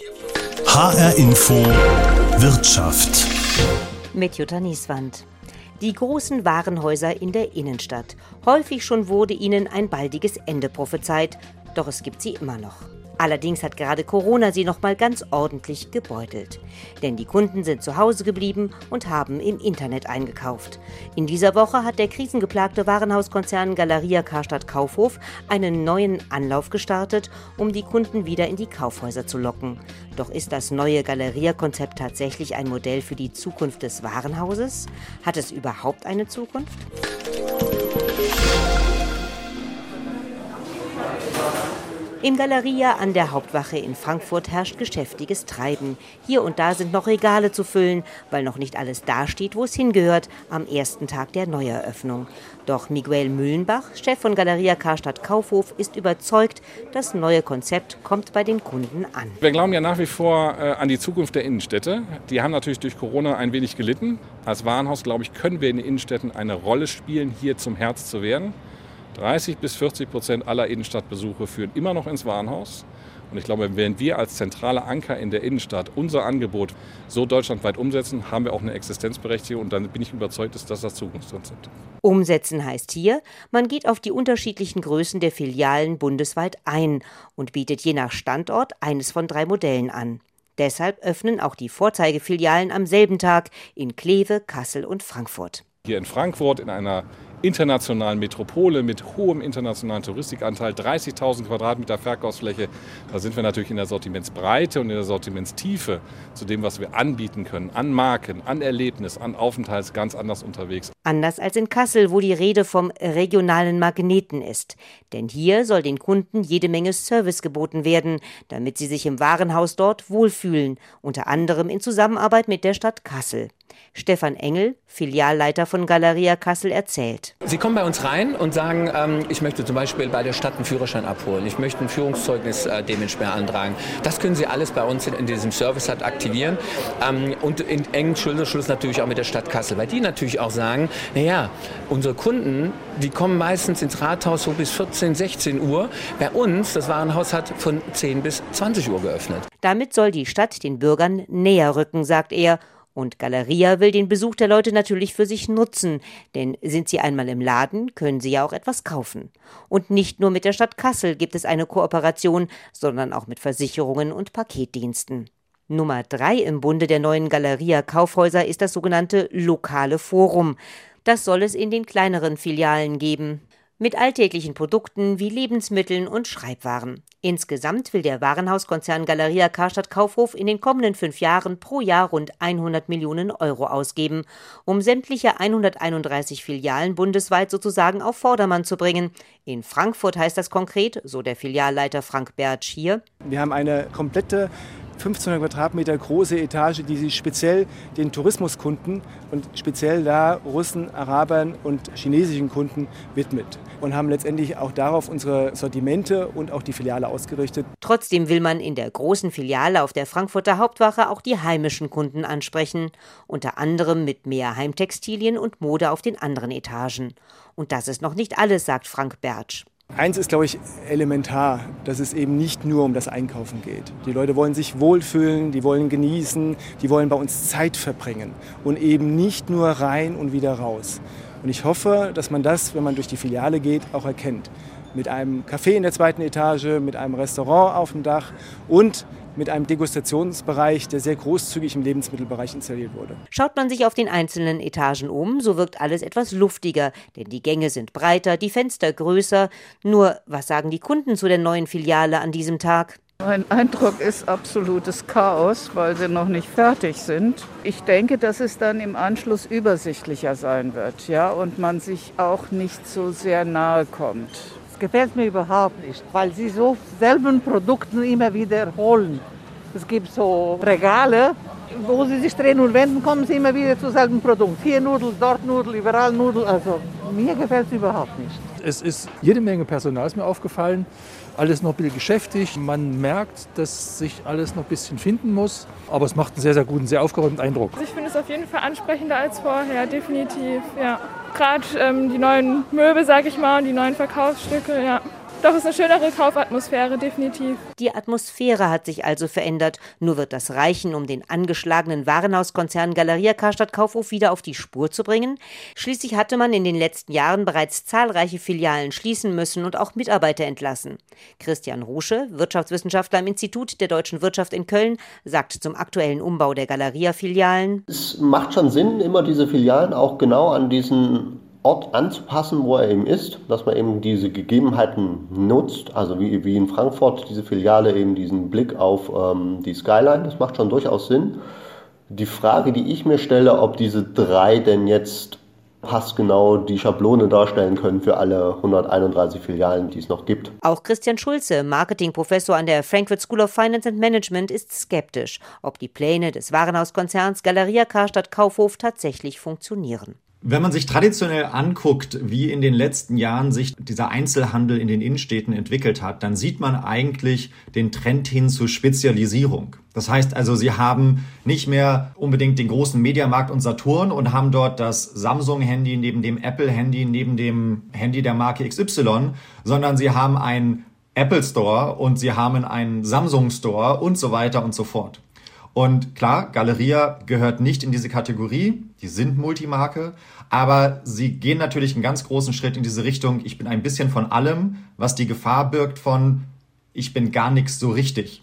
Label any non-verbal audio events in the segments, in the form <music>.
HR Info Wirtschaft. Mit Jutta Nieswand. Die großen Warenhäuser in der Innenstadt. Häufig schon wurde ihnen ein baldiges Ende prophezeit, doch es gibt sie immer noch. Allerdings hat gerade Corona sie noch mal ganz ordentlich gebeutelt. Denn die Kunden sind zu Hause geblieben und haben im Internet eingekauft. In dieser Woche hat der krisengeplagte Warenhauskonzern Galeria Karstadt Kaufhof einen neuen Anlauf gestartet, um die Kunden wieder in die Kaufhäuser zu locken. Doch ist das neue Galeria-Konzept tatsächlich ein Modell für die Zukunft des Warenhauses? Hat es überhaupt eine Zukunft? Im Galeria an der Hauptwache in Frankfurt herrscht geschäftiges Treiben. Hier und da sind noch Regale zu füllen, weil noch nicht alles dasteht, wo es hingehört, am ersten Tag der Neueröffnung. Doch Miguel Müllenbach, Chef von Galeria Karstadt Kaufhof, ist überzeugt, das neue Konzept kommt bei den Kunden an. Wir glauben ja nach wie vor äh, an die Zukunft der Innenstädte. Die haben natürlich durch Corona ein wenig gelitten. Als Warenhaus, glaube ich, können wir in den Innenstädten eine Rolle spielen, hier zum Herz zu werden. 30 bis 40 Prozent aller Innenstadtbesuche führen immer noch ins Warenhaus. Und ich glaube, wenn wir als zentraler Anker in der Innenstadt unser Angebot so deutschlandweit umsetzen, haben wir auch eine Existenzberechtigung. Und dann bin ich überzeugt, dass das das Zukunftskonzept. Umsetzen heißt hier, man geht auf die unterschiedlichen Größen der Filialen bundesweit ein und bietet je nach Standort eines von drei Modellen an. Deshalb öffnen auch die Vorzeigefilialen am selben Tag in Kleve, Kassel und Frankfurt. Hier in Frankfurt in einer internationalen Metropole mit hohem internationalen Touristikanteil, 30.000 Quadratmeter Verkaufsfläche. Da sind wir natürlich in der Sortimentsbreite und in der Sortimentstiefe zu dem, was wir anbieten können, an Marken, an Erlebnis, an Aufenthalts ganz anders unterwegs. Anders als in Kassel, wo die Rede vom regionalen Magneten ist. Denn hier soll den Kunden jede Menge Service geboten werden, damit sie sich im Warenhaus dort wohlfühlen, unter anderem in Zusammenarbeit mit der Stadt Kassel. Stefan Engel, Filialleiter von Galeria Kassel, erzählt. Sie kommen bei uns rein und sagen, ähm, ich möchte zum Beispiel bei der Stadt einen Führerschein abholen, ich möchte ein Führungszeugnis äh, dementsprechend antragen. Das können Sie alles bei uns in, in diesem Service halt aktivieren ähm, und in engen Schulterschluss natürlich auch mit der Stadt Kassel, weil die natürlich auch sagen, naja, unsere Kunden, die kommen meistens ins Rathaus so bis 14, 16 Uhr. Bei uns, das Warenhaus hat von 10 bis 20 Uhr geöffnet. Damit soll die Stadt den Bürgern näher rücken, sagt er und Galeria will den Besuch der Leute natürlich für sich nutzen, denn sind sie einmal im Laden, können sie ja auch etwas kaufen. Und nicht nur mit der Stadt Kassel gibt es eine Kooperation, sondern auch mit Versicherungen und Paketdiensten. Nummer drei im Bunde der neuen Galeria Kaufhäuser ist das sogenannte lokale Forum. Das soll es in den kleineren Filialen geben mit alltäglichen Produkten wie Lebensmitteln und Schreibwaren. Insgesamt will der Warenhauskonzern Galeria Karstadt Kaufhof in den kommenden fünf Jahren pro Jahr rund 100 Millionen Euro ausgeben, um sämtliche 131 Filialen bundesweit sozusagen auf Vordermann zu bringen. In Frankfurt heißt das konkret, so der Filialleiter Frank Bertsch hier. Wir haben eine komplette 1500 Quadratmeter große Etage, die sich speziell den Tourismuskunden und speziell da Russen, Arabern und chinesischen Kunden widmet und haben letztendlich auch darauf unsere Sortimente und auch die Filiale ausgerichtet. Trotzdem will man in der großen Filiale auf der Frankfurter Hauptwache auch die heimischen Kunden ansprechen, unter anderem mit mehr Heimtextilien und Mode auf den anderen Etagen. Und das ist noch nicht alles, sagt Frank Bertsch. Eins ist, glaube ich, elementar, dass es eben nicht nur um das Einkaufen geht. Die Leute wollen sich wohlfühlen, die wollen genießen, die wollen bei uns Zeit verbringen und eben nicht nur rein und wieder raus. Und ich hoffe, dass man das, wenn man durch die Filiale geht, auch erkennt. Mit einem Café in der zweiten Etage, mit einem Restaurant auf dem Dach und mit einem Degustationsbereich, der sehr großzügig im Lebensmittelbereich installiert wurde. Schaut man sich auf den einzelnen Etagen um, so wirkt alles etwas luftiger, denn die Gänge sind breiter, die Fenster größer. Nur, was sagen die Kunden zu der neuen Filiale an diesem Tag? Mein Eindruck ist absolutes Chaos, weil sie noch nicht fertig sind. Ich denke, dass es dann im Anschluss übersichtlicher sein wird, ja, und man sich auch nicht so sehr nahe kommt gefällt mir überhaupt nicht, weil sie so selben Produkte immer wiederholen. Es gibt so Regale, wo sie sich drehen und wenden, kommen sie immer wieder zu selben Produkt. Hier Nudeln, dort Nudeln, überall Nudeln. Also mir gefällt es überhaupt nicht. Es ist jede Menge Personal, ist mir aufgefallen. Alles noch ein bisschen geschäftig. Man merkt, dass sich alles noch ein bisschen finden muss. Aber es macht einen sehr, sehr guten, sehr aufgeräumten Eindruck. Ich finde es auf jeden Fall ansprechender als vorher, definitiv. Ja. Gerade ähm, die neuen Möbel, sag ich mal, und die neuen Verkaufsstücke, ja. Doch es ist eine schönere Kaufatmosphäre, definitiv. Die Atmosphäre hat sich also verändert. Nur wird das reichen, um den angeschlagenen Warenhauskonzern Galeria Karstadt Kaufhof wieder auf die Spur zu bringen. Schließlich hatte man in den letzten Jahren bereits zahlreiche Filialen schließen müssen und auch Mitarbeiter entlassen. Christian Rusche, Wirtschaftswissenschaftler am Institut der deutschen Wirtschaft in Köln, sagt zum aktuellen Umbau der Galeria-Filialen. Es macht schon Sinn, immer diese Filialen auch genau an diesen Ort anzupassen, wo er eben ist, dass man eben diese Gegebenheiten nutzt, also wie, wie in Frankfurt diese Filiale eben diesen Blick auf ähm, die Skyline, das macht schon durchaus Sinn. Die Frage, die ich mir stelle, ob diese drei denn jetzt passgenau die Schablone darstellen können für alle 131 Filialen, die es noch gibt. Auch Christian Schulze, Marketingprofessor an der Frankfurt School of Finance and Management, ist skeptisch, ob die Pläne des Warenhauskonzerns Galeria Karstadt Kaufhof tatsächlich funktionieren. Wenn man sich traditionell anguckt, wie in den letzten Jahren sich dieser Einzelhandel in den Innenstädten entwickelt hat, dann sieht man eigentlich den Trend hin zur Spezialisierung. Das heißt also, sie haben nicht mehr unbedingt den großen Mediamarkt und Saturn und haben dort das Samsung-Handy neben dem Apple-Handy, neben dem Handy der Marke XY, sondern sie haben einen Apple Store und sie haben einen Samsung Store und so weiter und so fort. Und klar, Galeria gehört nicht in diese Kategorie. Die sind Multimarke. Aber sie gehen natürlich einen ganz großen Schritt in diese Richtung. Ich bin ein bisschen von allem, was die Gefahr birgt von, ich bin gar nichts so richtig.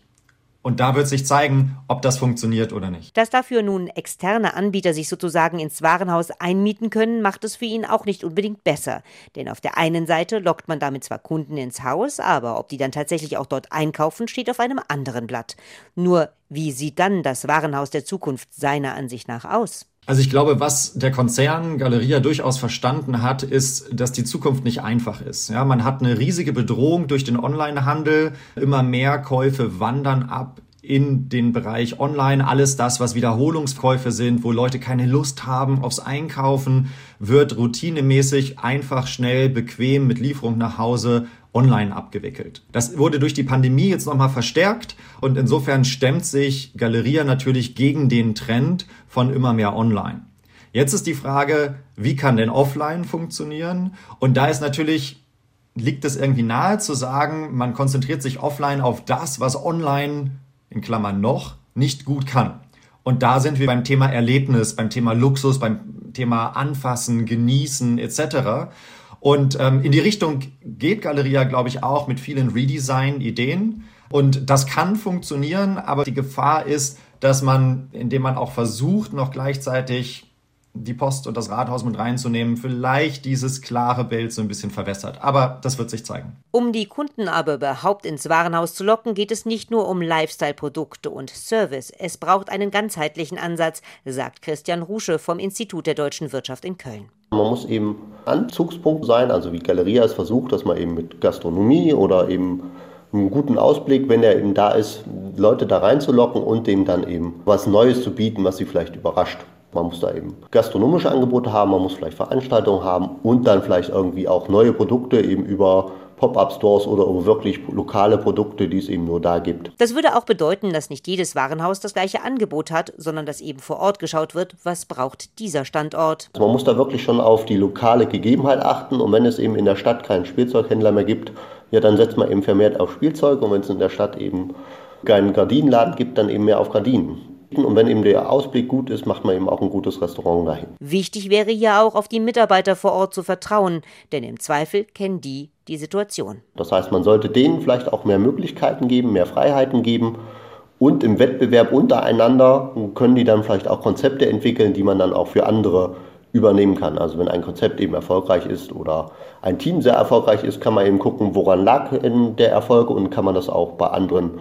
Und da wird sich zeigen, ob das funktioniert oder nicht. Dass dafür nun externe Anbieter sich sozusagen ins Warenhaus einmieten können, macht es für ihn auch nicht unbedingt besser. Denn auf der einen Seite lockt man damit zwar Kunden ins Haus, aber ob die dann tatsächlich auch dort einkaufen, steht auf einem anderen Blatt. Nur, wie sieht dann das Warenhaus der Zukunft seiner Ansicht nach aus? Also ich glaube, was der Konzern Galeria durchaus verstanden hat, ist, dass die Zukunft nicht einfach ist. Ja, man hat eine riesige Bedrohung durch den Onlinehandel. Immer mehr Käufe wandern ab in den Bereich Online. Alles das, was Wiederholungskäufe sind, wo Leute keine Lust haben aufs Einkaufen, wird routinemäßig einfach schnell, bequem mit Lieferung nach Hause online abgewickelt. Das wurde durch die Pandemie jetzt nochmal verstärkt und insofern stemmt sich Galeria natürlich gegen den Trend von immer mehr online. Jetzt ist die Frage, wie kann denn offline funktionieren? Und da ist natürlich, liegt es irgendwie nahe zu sagen, man konzentriert sich offline auf das, was online, in Klammern noch, nicht gut kann. Und da sind wir beim Thema Erlebnis, beim Thema Luxus, beim Thema Anfassen, Genießen etc. Und ähm, in die Richtung geht Galeria, glaube ich, auch mit vielen Redesign-Ideen. Und das kann funktionieren, aber die Gefahr ist, dass man, indem man auch versucht, noch gleichzeitig die Post und das Rathaus mit reinzunehmen, vielleicht dieses klare Bild so ein bisschen verwässert. Aber das wird sich zeigen. Um die Kunden aber überhaupt ins Warenhaus zu locken, geht es nicht nur um Lifestyle-Produkte und Service. Es braucht einen ganzheitlichen Ansatz, sagt Christian Rusche vom Institut der deutschen Wirtschaft in Köln. Man muss eben Anzugspunkt sein, also wie Galeria es versucht, dass man eben mit Gastronomie oder eben einen guten Ausblick, wenn er eben da ist, Leute da reinzulocken und dem dann eben was Neues zu bieten, was sie vielleicht überrascht. Man muss da eben gastronomische Angebote haben, man muss vielleicht Veranstaltungen haben und dann vielleicht irgendwie auch neue Produkte eben über Pop-up-Stores oder über wirklich lokale Produkte, die es eben nur da gibt. Das würde auch bedeuten, dass nicht jedes Warenhaus das gleiche Angebot hat, sondern dass eben vor Ort geschaut wird, was braucht dieser Standort. Also man muss da wirklich schon auf die lokale Gegebenheit achten und wenn es eben in der Stadt keinen Spielzeughändler mehr gibt, ja, dann setzt man eben vermehrt auf Spielzeug und wenn es in der Stadt eben keinen Gardinenladen gibt, dann eben mehr auf Gardinen. Und wenn eben der Ausblick gut ist, macht man eben auch ein gutes Restaurant dahin. Wichtig wäre hier auch, auf die Mitarbeiter vor Ort zu vertrauen, denn im Zweifel kennen die die Situation. Das heißt, man sollte denen vielleicht auch mehr Möglichkeiten geben, mehr Freiheiten geben. Und im Wettbewerb untereinander können die dann vielleicht auch Konzepte entwickeln, die man dann auch für andere übernehmen kann. Also wenn ein Konzept eben erfolgreich ist oder ein Team sehr erfolgreich ist, kann man eben gucken, woran lag der Erfolg und kann man das auch bei anderen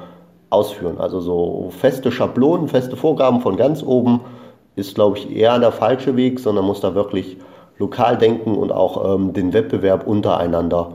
ausführen. Also so feste Schablonen, feste Vorgaben von ganz oben ist, glaube ich, eher der falsche Weg, sondern muss da wirklich lokal denken und auch ähm, den Wettbewerb untereinander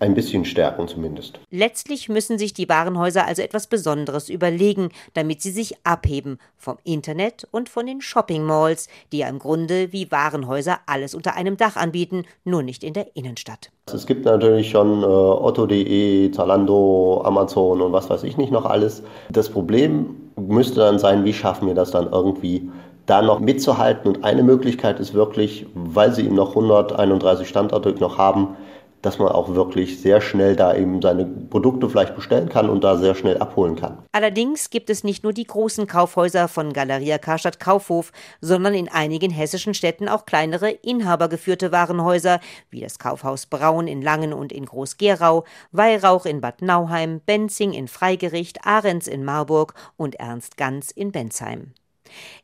ein bisschen stärken zumindest. Letztlich müssen sich die Warenhäuser also etwas Besonderes überlegen, damit sie sich abheben vom Internet und von den Shopping Malls, die ja im Grunde wie Warenhäuser alles unter einem Dach anbieten, nur nicht in der Innenstadt. Es gibt natürlich schon äh, Otto.de, Zalando, Amazon und was weiß ich nicht noch alles. Das Problem müsste dann sein, wie schaffen wir das dann irgendwie da noch mitzuhalten. Und eine Möglichkeit ist wirklich, weil sie eben noch 131 Standorte noch haben, dass man auch wirklich sehr schnell da eben seine Produkte vielleicht bestellen kann und da sehr schnell abholen kann. Allerdings gibt es nicht nur die großen Kaufhäuser von Galeria Karstadt Kaufhof, sondern in einigen hessischen Städten auch kleinere inhabergeführte Warenhäuser, wie das Kaufhaus Braun in Langen und in Groß-Gerau, Weihrauch in Bad Nauheim, Benzing in Freigericht, Ahrens in Marburg und Ernst Ganz in Bensheim.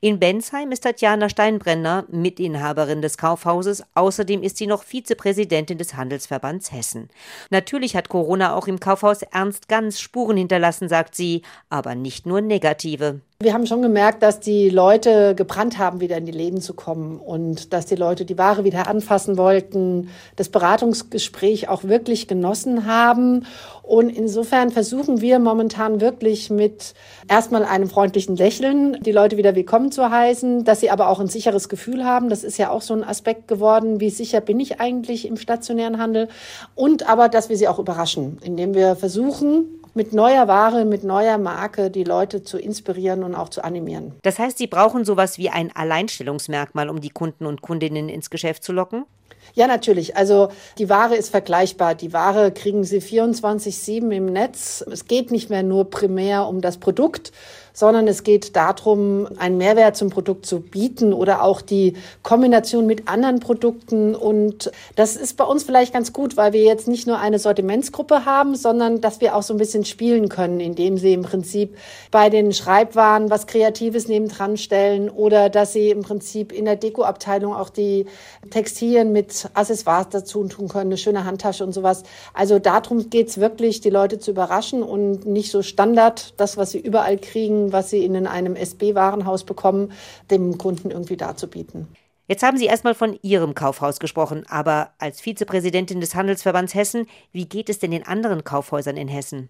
In Bensheim ist Tatjana Steinbrenner Mitinhaberin des Kaufhauses. Außerdem ist sie noch Vizepräsidentin des Handelsverbands Hessen. Natürlich hat Corona auch im Kaufhaus Ernst Ganz Spuren hinterlassen, sagt sie, aber nicht nur negative. Wir haben schon gemerkt, dass die Leute gebrannt haben, wieder in die Läden zu kommen und dass die Leute die Ware wieder anfassen wollten, das Beratungsgespräch auch wirklich genossen haben. Und insofern versuchen wir momentan wirklich mit erstmal einem freundlichen Lächeln die Leute wieder willkommen zu heißen, dass sie aber auch ein sicheres Gefühl haben. Das ist ja auch so ein Aspekt geworden. Wie sicher bin ich eigentlich im stationären Handel? Und aber, dass wir sie auch überraschen, indem wir versuchen, mit neuer Ware, mit neuer Marke die Leute zu inspirieren und auch zu animieren. Das heißt, Sie brauchen sowas wie ein Alleinstellungsmerkmal, um die Kunden und Kundinnen ins Geschäft zu locken? Ja, natürlich. Also die Ware ist vergleichbar. Die Ware kriegen Sie 24-7 im Netz. Es geht nicht mehr nur primär um das Produkt, sondern es geht darum, einen Mehrwert zum Produkt zu bieten oder auch die Kombination mit anderen Produkten. Und das ist bei uns vielleicht ganz gut, weil wir jetzt nicht nur eine Sortimentsgruppe haben, sondern dass wir auch so ein bisschen spielen können, indem sie im Prinzip bei den Schreibwaren was Kreatives nebendran stellen oder dass sie im Prinzip in der Dekoabteilung auch die Textilien mit Accessoires dazu tun können, eine schöne Handtasche und sowas. Also darum geht's wirklich, die Leute zu überraschen und nicht so Standard, das, was sie überall kriegen, was sie in einem SB-Warenhaus bekommen, dem Kunden irgendwie darzubieten. Jetzt haben Sie erstmal von Ihrem Kaufhaus gesprochen, aber als Vizepräsidentin des Handelsverbands Hessen, wie geht es denn den anderen Kaufhäusern in Hessen?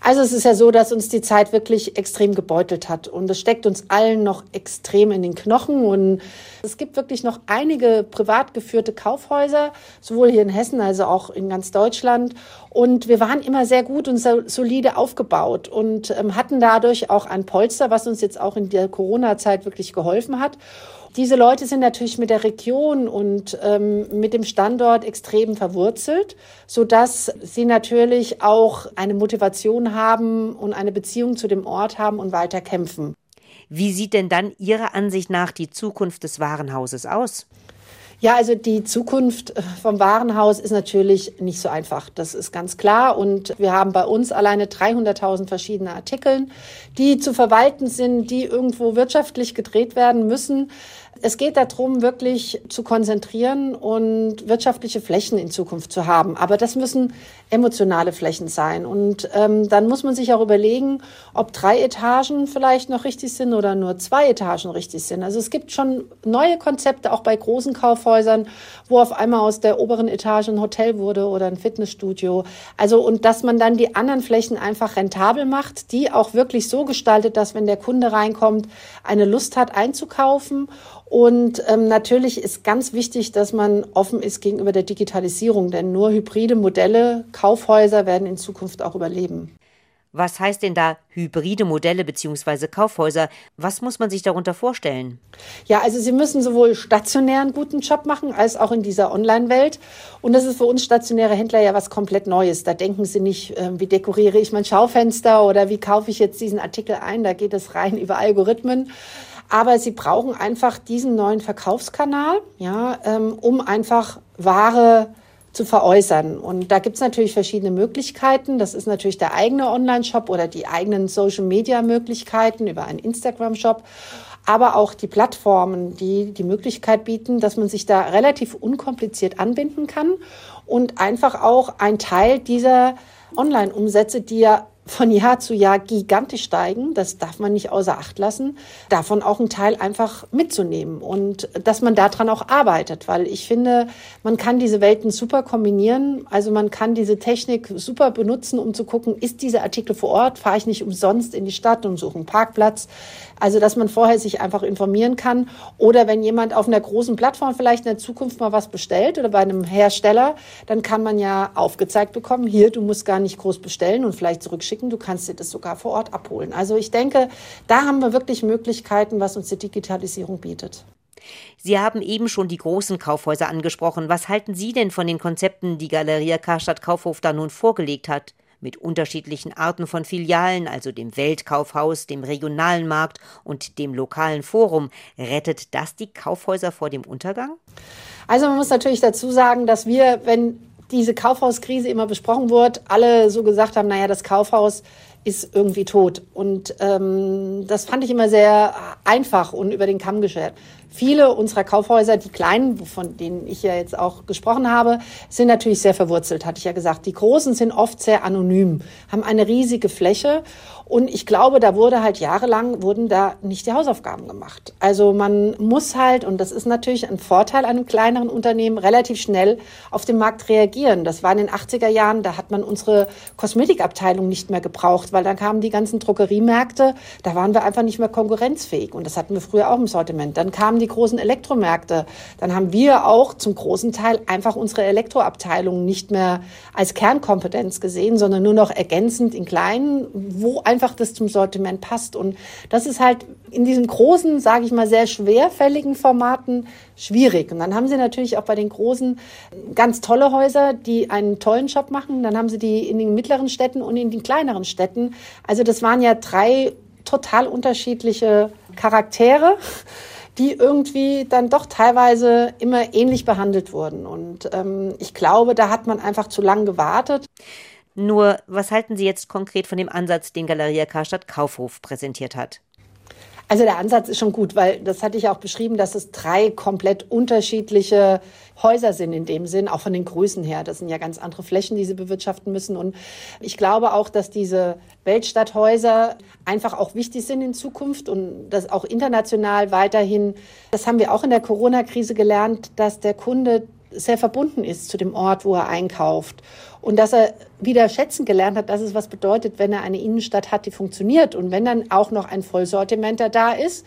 Also es ist ja so, dass uns die Zeit wirklich extrem gebeutelt hat. Und es steckt uns allen noch extrem in den Knochen. Und es gibt wirklich noch einige privat geführte Kaufhäuser, sowohl hier in Hessen als auch in ganz Deutschland. Und wir waren immer sehr gut und solide aufgebaut und ähm, hatten dadurch auch ein Polster, was uns jetzt auch in der Corona-Zeit wirklich geholfen hat. Diese Leute sind natürlich mit der Region und ähm, mit dem Standort extrem verwurzelt, so dass sie natürlich auch eine Motivation haben und eine Beziehung zu dem Ort haben und weiter kämpfen. Wie sieht denn dann Ihrer Ansicht nach die Zukunft des Warenhauses aus? Ja, also die Zukunft äh, vom Warenhaus ist natürlich nicht so einfach. Das ist ganz klar. Und wir haben bei uns alleine 300.000 verschiedene Artikel, die zu verwalten sind, die irgendwo wirtschaftlich gedreht werden müssen. Es geht darum, wirklich zu konzentrieren und wirtschaftliche Flächen in Zukunft zu haben. Aber das müssen emotionale Flächen sein. Und ähm, dann muss man sich auch überlegen, ob drei Etagen vielleicht noch richtig sind oder nur zwei Etagen richtig sind. Also es gibt schon neue Konzepte, auch bei großen Kaufhäusern, wo auf einmal aus der oberen Etage ein Hotel wurde oder ein Fitnessstudio. Also und dass man dann die anderen Flächen einfach rentabel macht, die auch wirklich so gestaltet, dass wenn der Kunde reinkommt, eine Lust hat einzukaufen und ähm, natürlich ist ganz wichtig, dass man offen ist gegenüber der Digitalisierung, denn nur hybride Modelle, Kaufhäuser werden in Zukunft auch überleben. Was heißt denn da hybride Modelle bzw. Kaufhäuser? Was muss man sich darunter vorstellen? Ja, also Sie müssen sowohl stationär einen guten Job machen, als auch in dieser Online-Welt. Und das ist für uns stationäre Händler ja was komplett Neues. Da denken Sie nicht, äh, wie dekoriere ich mein Schaufenster oder wie kaufe ich jetzt diesen Artikel ein. Da geht es rein <laughs> über Algorithmen. Aber sie brauchen einfach diesen neuen Verkaufskanal, ja, ähm, um einfach Ware zu veräußern. Und da gibt's natürlich verschiedene Möglichkeiten. Das ist natürlich der eigene Online-Shop oder die eigenen Social-Media-Möglichkeiten über einen Instagram-Shop aber auch die Plattformen, die die Möglichkeit bieten, dass man sich da relativ unkompliziert anbinden kann und einfach auch ein Teil dieser Online-Umsätze, die ja von Jahr zu Jahr gigantisch steigen. Das darf man nicht außer Acht lassen. Davon auch einen Teil einfach mitzunehmen und dass man daran auch arbeitet, weil ich finde, man kann diese Welten super kombinieren. Also man kann diese Technik super benutzen, um zu gucken, ist dieser Artikel vor Ort? Fahre ich nicht umsonst in die Stadt und suche einen Parkplatz? Also, dass man vorher sich einfach informieren kann. Oder wenn jemand auf einer großen Plattform vielleicht in der Zukunft mal was bestellt oder bei einem Hersteller, dann kann man ja aufgezeigt bekommen, hier, du musst gar nicht groß bestellen und vielleicht zurückschicken, du kannst dir das sogar vor Ort abholen. Also ich denke, da haben wir wirklich Möglichkeiten, was uns die Digitalisierung bietet. Sie haben eben schon die großen Kaufhäuser angesprochen. Was halten Sie denn von den Konzepten, die Galeria Karstadt Kaufhof da nun vorgelegt hat? Mit unterschiedlichen Arten von Filialen, also dem Weltkaufhaus, dem regionalen Markt und dem lokalen Forum. Rettet das die Kaufhäuser vor dem Untergang? Also man muss natürlich dazu sagen, dass wir, wenn diese Kaufhauskrise immer besprochen wird, alle so gesagt haben, naja, das Kaufhaus ist irgendwie tot. Und ähm, das fand ich immer sehr einfach und über den Kamm geschert. Viele unserer Kaufhäuser, die kleinen, von denen ich ja jetzt auch gesprochen habe, sind natürlich sehr verwurzelt, hatte ich ja gesagt. Die großen sind oft sehr anonym, haben eine riesige Fläche und ich glaube, da wurde halt jahrelang, wurden da nicht die Hausaufgaben gemacht. Also man muss halt, und das ist natürlich ein Vorteil einem kleineren Unternehmen, relativ schnell auf den Markt reagieren. Das war in den 80er Jahren, da hat man unsere Kosmetikabteilung nicht mehr gebraucht, weil dann kamen die ganzen Drogeriemärkte, da waren wir einfach nicht mehr konkurrenzfähig. Und das hatten wir früher auch im Sortiment. Dann kamen die großen Elektromärkte. Dann haben wir auch zum großen Teil einfach unsere Elektroabteilung nicht mehr als Kernkompetenz gesehen, sondern nur noch ergänzend in kleinen, wo ein einfach das zum Sortiment passt. Und das ist halt in diesen großen, sage ich mal, sehr schwerfälligen Formaten schwierig. Und dann haben sie natürlich auch bei den großen ganz tolle Häuser, die einen tollen Job machen. Dann haben sie die in den mittleren Städten und in den kleineren Städten. Also das waren ja drei total unterschiedliche Charaktere die irgendwie dann doch teilweise immer ähnlich behandelt wurden. Und ähm, ich glaube, da hat man einfach zu lang gewartet. Nur, was halten Sie jetzt konkret von dem Ansatz, den Galeria Karstadt Kaufhof präsentiert hat? Also der Ansatz ist schon gut, weil das hatte ich auch beschrieben, dass es drei komplett unterschiedliche Häuser sind in dem Sinn, auch von den Größen her. Das sind ja ganz andere Flächen, die sie bewirtschaften müssen. Und ich glaube auch, dass diese Weltstadthäuser einfach auch wichtig sind in Zukunft und das auch international weiterhin. Das haben wir auch in der Corona-Krise gelernt, dass der Kunde sehr verbunden ist zu dem Ort, wo er einkauft. Und dass er wieder schätzen gelernt hat, dass es was bedeutet, wenn er eine Innenstadt hat, die funktioniert. Und wenn dann auch noch ein Vollsortimenter da ist,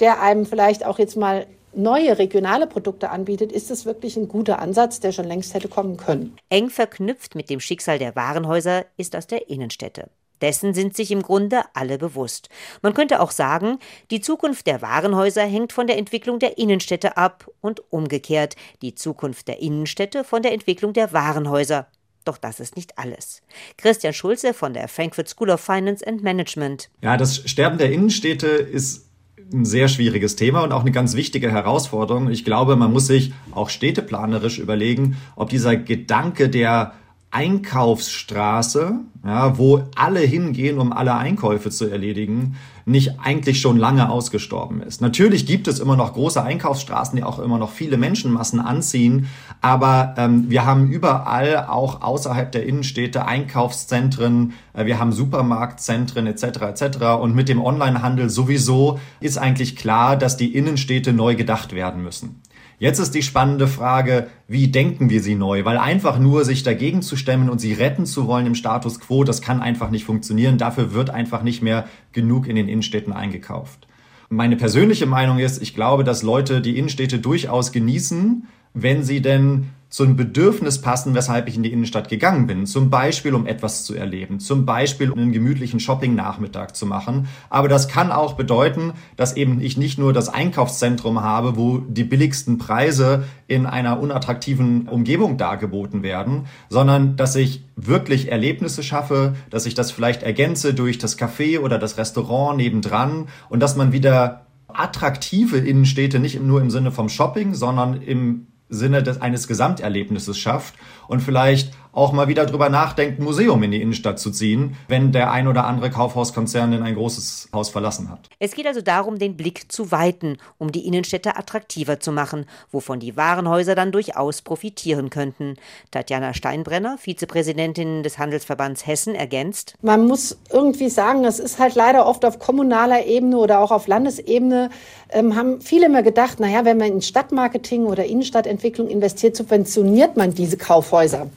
der einem vielleicht auch jetzt mal neue regionale Produkte anbietet, ist es wirklich ein guter Ansatz, der schon längst hätte kommen können. Eng verknüpft mit dem Schicksal der Warenhäuser ist aus der Innenstädte. Dessen sind sich im Grunde alle bewusst. Man könnte auch sagen, die Zukunft der Warenhäuser hängt von der Entwicklung der Innenstädte ab und umgekehrt die Zukunft der Innenstädte von der Entwicklung der Warenhäuser. Doch das ist nicht alles. Christian Schulze von der Frankfurt School of Finance and Management. Ja, das Sterben der Innenstädte ist ein sehr schwieriges Thema und auch eine ganz wichtige Herausforderung. Ich glaube, man muss sich auch städteplanerisch überlegen, ob dieser Gedanke der Einkaufsstraße, ja, wo alle hingehen, um alle Einkäufe zu erledigen, nicht eigentlich schon lange ausgestorben ist. Natürlich gibt es immer noch große Einkaufsstraßen, die auch immer noch viele Menschenmassen anziehen, aber ähm, wir haben überall auch außerhalb der Innenstädte Einkaufszentren, äh, wir haben Supermarktzentren etc. etc. Und mit dem Onlinehandel sowieso ist eigentlich klar, dass die Innenstädte neu gedacht werden müssen. Jetzt ist die spannende Frage, wie denken wir sie neu? Weil einfach nur sich dagegen zu stemmen und sie retten zu wollen im Status quo, das kann einfach nicht funktionieren. Dafür wird einfach nicht mehr genug in den Innenstädten eingekauft. Meine persönliche Meinung ist, ich glaube, dass Leute die Innenstädte durchaus genießen, wenn sie denn zu einem Bedürfnis passen, weshalb ich in die Innenstadt gegangen bin. Zum Beispiel, um etwas zu erleben. Zum Beispiel, um einen gemütlichen Shopping-Nachmittag zu machen. Aber das kann auch bedeuten, dass eben ich nicht nur das Einkaufszentrum habe, wo die billigsten Preise in einer unattraktiven Umgebung dargeboten werden, sondern dass ich wirklich Erlebnisse schaffe, dass ich das vielleicht ergänze durch das Café oder das Restaurant nebendran und dass man wieder attraktive Innenstädte nicht nur im Sinne vom Shopping, sondern im Sinne des, eines Gesamterlebnisses schafft und vielleicht auch mal wieder drüber nachdenkt, ein Museum in die Innenstadt zu ziehen, wenn der ein oder andere Kaufhauskonzern denn ein großes Haus verlassen hat. Es geht also darum, den Blick zu weiten, um die Innenstädte attraktiver zu machen, wovon die Warenhäuser dann durchaus profitieren könnten. Tatjana Steinbrenner, Vizepräsidentin des Handelsverbands Hessen, ergänzt. Man muss irgendwie sagen, es ist halt leider oft auf kommunaler Ebene oder auch auf Landesebene, ähm, haben viele immer gedacht, naja, wenn man in Stadtmarketing oder Innenstadtentwicklung investiert, subventioniert man diese Kaufhäuser.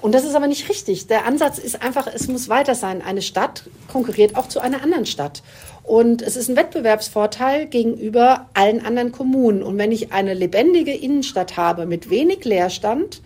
Und das ist aber nicht richtig. Der Ansatz ist einfach, es muss weiter sein. Eine Stadt konkurriert auch zu einer anderen Stadt. Und es ist ein Wettbewerbsvorteil gegenüber allen anderen Kommunen. Und wenn ich eine lebendige Innenstadt habe mit wenig Leerstand,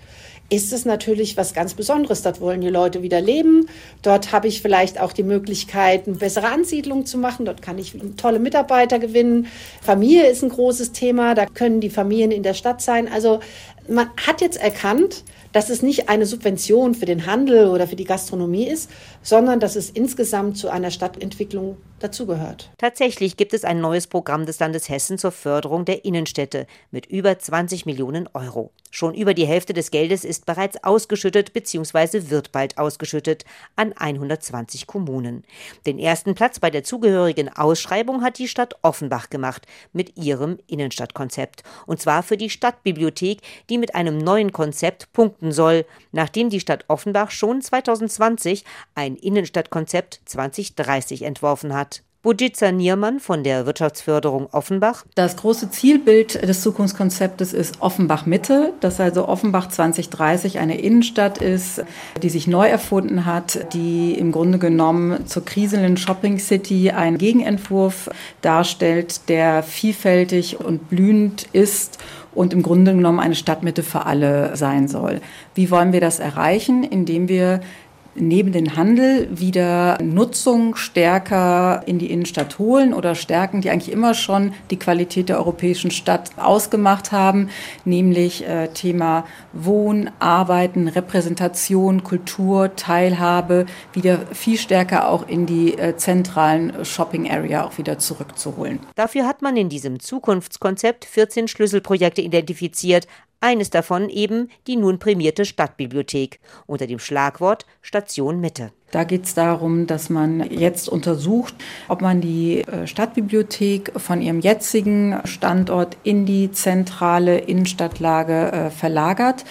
ist es natürlich was ganz Besonderes. Dort wollen die Leute wieder leben. Dort habe ich vielleicht auch die Möglichkeit, eine bessere Ansiedlung zu machen. Dort kann ich tolle Mitarbeiter gewinnen. Familie ist ein großes Thema. Da können die Familien in der Stadt sein. Also man hat jetzt erkannt, dass es nicht eine Subvention für den Handel oder für die Gastronomie ist, sondern dass es insgesamt zu einer Stadtentwicklung dazugehört. Tatsächlich gibt es ein neues Programm des Landes Hessen zur Förderung der Innenstädte mit über 20 Millionen Euro. Schon über die Hälfte des Geldes ist bereits ausgeschüttet bzw. wird bald ausgeschüttet an 120 Kommunen. Den ersten Platz bei der zugehörigen Ausschreibung hat die Stadt Offenbach gemacht mit ihrem Innenstadtkonzept. Und zwar für die Stadtbibliothek, die mit einem neuen Konzept punkten soll, nachdem die Stadt Offenbach schon 2020 ein Innenstadtkonzept 2030 entworfen hat. Bujica Niermann von der Wirtschaftsförderung Offenbach. Das große Zielbild des Zukunftskonzeptes ist Offenbach Mitte, dass also Offenbach 2030 eine Innenstadt ist, die sich neu erfunden hat, die im Grunde genommen zur kriselnden Shopping City einen Gegenentwurf darstellt, der vielfältig und blühend ist und im Grunde genommen eine Stadtmitte für alle sein soll. Wie wollen wir das erreichen? Indem wir neben den Handel wieder Nutzung stärker in die Innenstadt holen oder stärken, die eigentlich immer schon die Qualität der europäischen Stadt ausgemacht haben, nämlich äh, Thema Wohnen, Arbeiten, Repräsentation, Kultur, Teilhabe, wieder viel stärker auch in die äh, zentralen Shopping Area auch wieder zurückzuholen. Dafür hat man in diesem Zukunftskonzept 14 Schlüsselprojekte identifiziert, eines davon eben die nun prämierte Stadtbibliothek unter dem Schlagwort Station Mitte. Da geht es darum, dass man jetzt untersucht, ob man die äh, Stadtbibliothek von ihrem jetzigen Standort in die zentrale Innenstadtlage äh, verlagert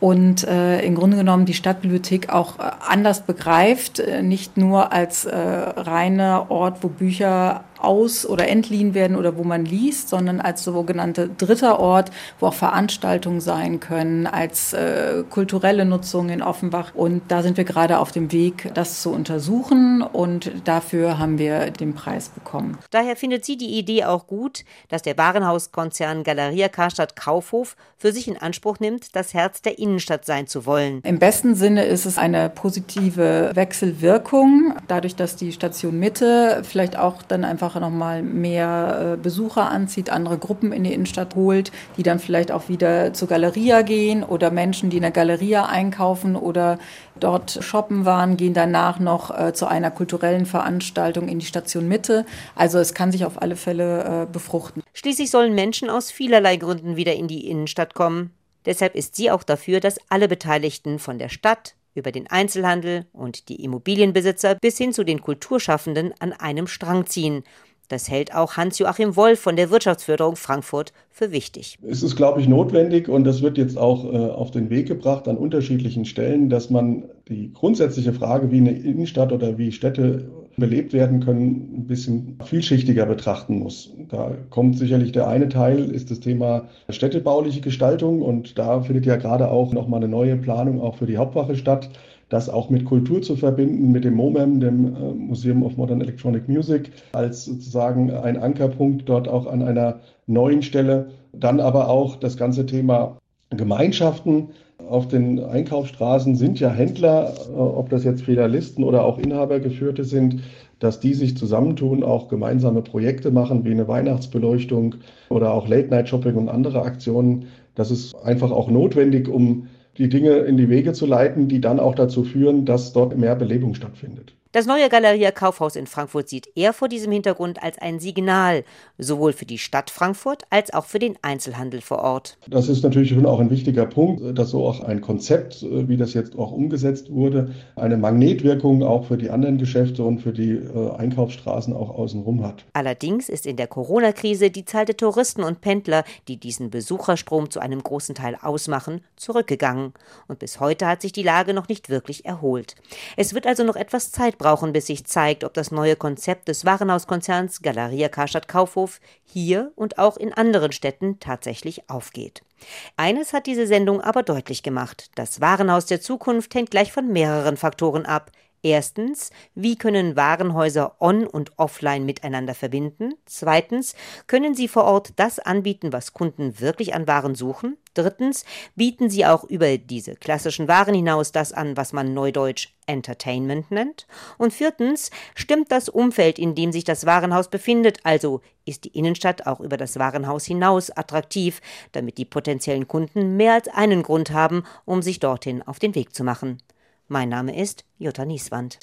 und äh, im Grunde genommen die Stadtbibliothek auch äh, anders begreift, nicht nur als äh, reiner Ort, wo Bücher aus- oder entliehen werden oder wo man liest, sondern als sogenannte dritter Ort, wo auch Veranstaltungen sein können, als äh, kulturelle Nutzung in Offenbach. Und da sind wir gerade auf dem Weg, das zu untersuchen und dafür haben wir den Preis bekommen. Daher findet sie die Idee auch gut, dass der Warenhauskonzern Galeria Karstadt Kaufhof für sich in Anspruch nimmt, das Herz der Innenstadt sein zu wollen. Im besten Sinne ist es eine positive Wechselwirkung, dadurch, dass die Station Mitte vielleicht auch dann einfach einfach nochmal mehr äh, Besucher anzieht, andere Gruppen in die Innenstadt holt, die dann vielleicht auch wieder zur Galeria gehen oder Menschen, die in der Galeria einkaufen oder dort shoppen waren, gehen danach noch äh, zu einer kulturellen Veranstaltung in die Station Mitte. Also es kann sich auf alle Fälle äh, befruchten. Schließlich sollen Menschen aus vielerlei Gründen wieder in die Innenstadt kommen. Deshalb ist sie auch dafür, dass alle Beteiligten von der Stadt, über den Einzelhandel und die Immobilienbesitzer bis hin zu den Kulturschaffenden an einem Strang ziehen. Das hält auch Hans-Joachim Wolf von der Wirtschaftsförderung Frankfurt für wichtig. Es ist, glaube ich, notwendig und das wird jetzt auch äh, auf den Weg gebracht an unterschiedlichen Stellen, dass man die grundsätzliche Frage, wie eine Innenstadt oder wie Städte belebt werden können, ein bisschen vielschichtiger betrachten muss. Da kommt sicherlich der eine Teil, ist das Thema städtebauliche Gestaltung und da findet ja gerade auch nochmal eine neue Planung auch für die Hauptwache statt das auch mit Kultur zu verbinden, mit dem MOMEM, dem äh, Museum of Modern Electronic Music, als sozusagen ein Ankerpunkt dort auch an einer neuen Stelle. Dann aber auch das ganze Thema Gemeinschaften. Auf den Einkaufsstraßen sind ja Händler, äh, ob das jetzt Filialisten oder auch Inhabergeführte sind, dass die sich zusammentun, auch gemeinsame Projekte machen, wie eine Weihnachtsbeleuchtung oder auch Late-Night-Shopping und andere Aktionen. Das ist einfach auch notwendig, um die Dinge in die Wege zu leiten, die dann auch dazu führen, dass dort mehr Belebung stattfindet. Das neue Galeria Kaufhaus in Frankfurt sieht er vor diesem Hintergrund als ein Signal, sowohl für die Stadt Frankfurt als auch für den Einzelhandel vor Ort. Das ist natürlich schon auch ein wichtiger Punkt, dass so auch ein Konzept, wie das jetzt auch umgesetzt wurde, eine Magnetwirkung auch für die anderen Geschäfte und für die äh, Einkaufsstraßen auch außenrum hat. Allerdings ist in der Corona-Krise die Zahl der Touristen und Pendler, die diesen Besucherstrom zu einem großen Teil ausmachen, zurückgegangen. Und bis heute hat sich die Lage noch nicht wirklich erholt. Es wird also noch etwas Zeit brauchen, bis sich zeigt, ob das neue Konzept des Warenhauskonzerns Galeria Karstadt Kaufhof hier und auch in anderen Städten tatsächlich aufgeht. Eines hat diese Sendung aber deutlich gemacht. Das Warenhaus der Zukunft hängt gleich von mehreren Faktoren ab. Erstens, wie können Warenhäuser on und offline miteinander verbinden? Zweitens, können sie vor Ort das anbieten, was Kunden wirklich an Waren suchen? Drittens, bieten sie auch über diese klassischen Waren hinaus das an, was man neudeutsch Entertainment nennt? Und viertens, stimmt das Umfeld, in dem sich das Warenhaus befindet, also ist die Innenstadt auch über das Warenhaus hinaus attraktiv, damit die potenziellen Kunden mehr als einen Grund haben, um sich dorthin auf den Weg zu machen. Mein Name ist Jutta Nieswand.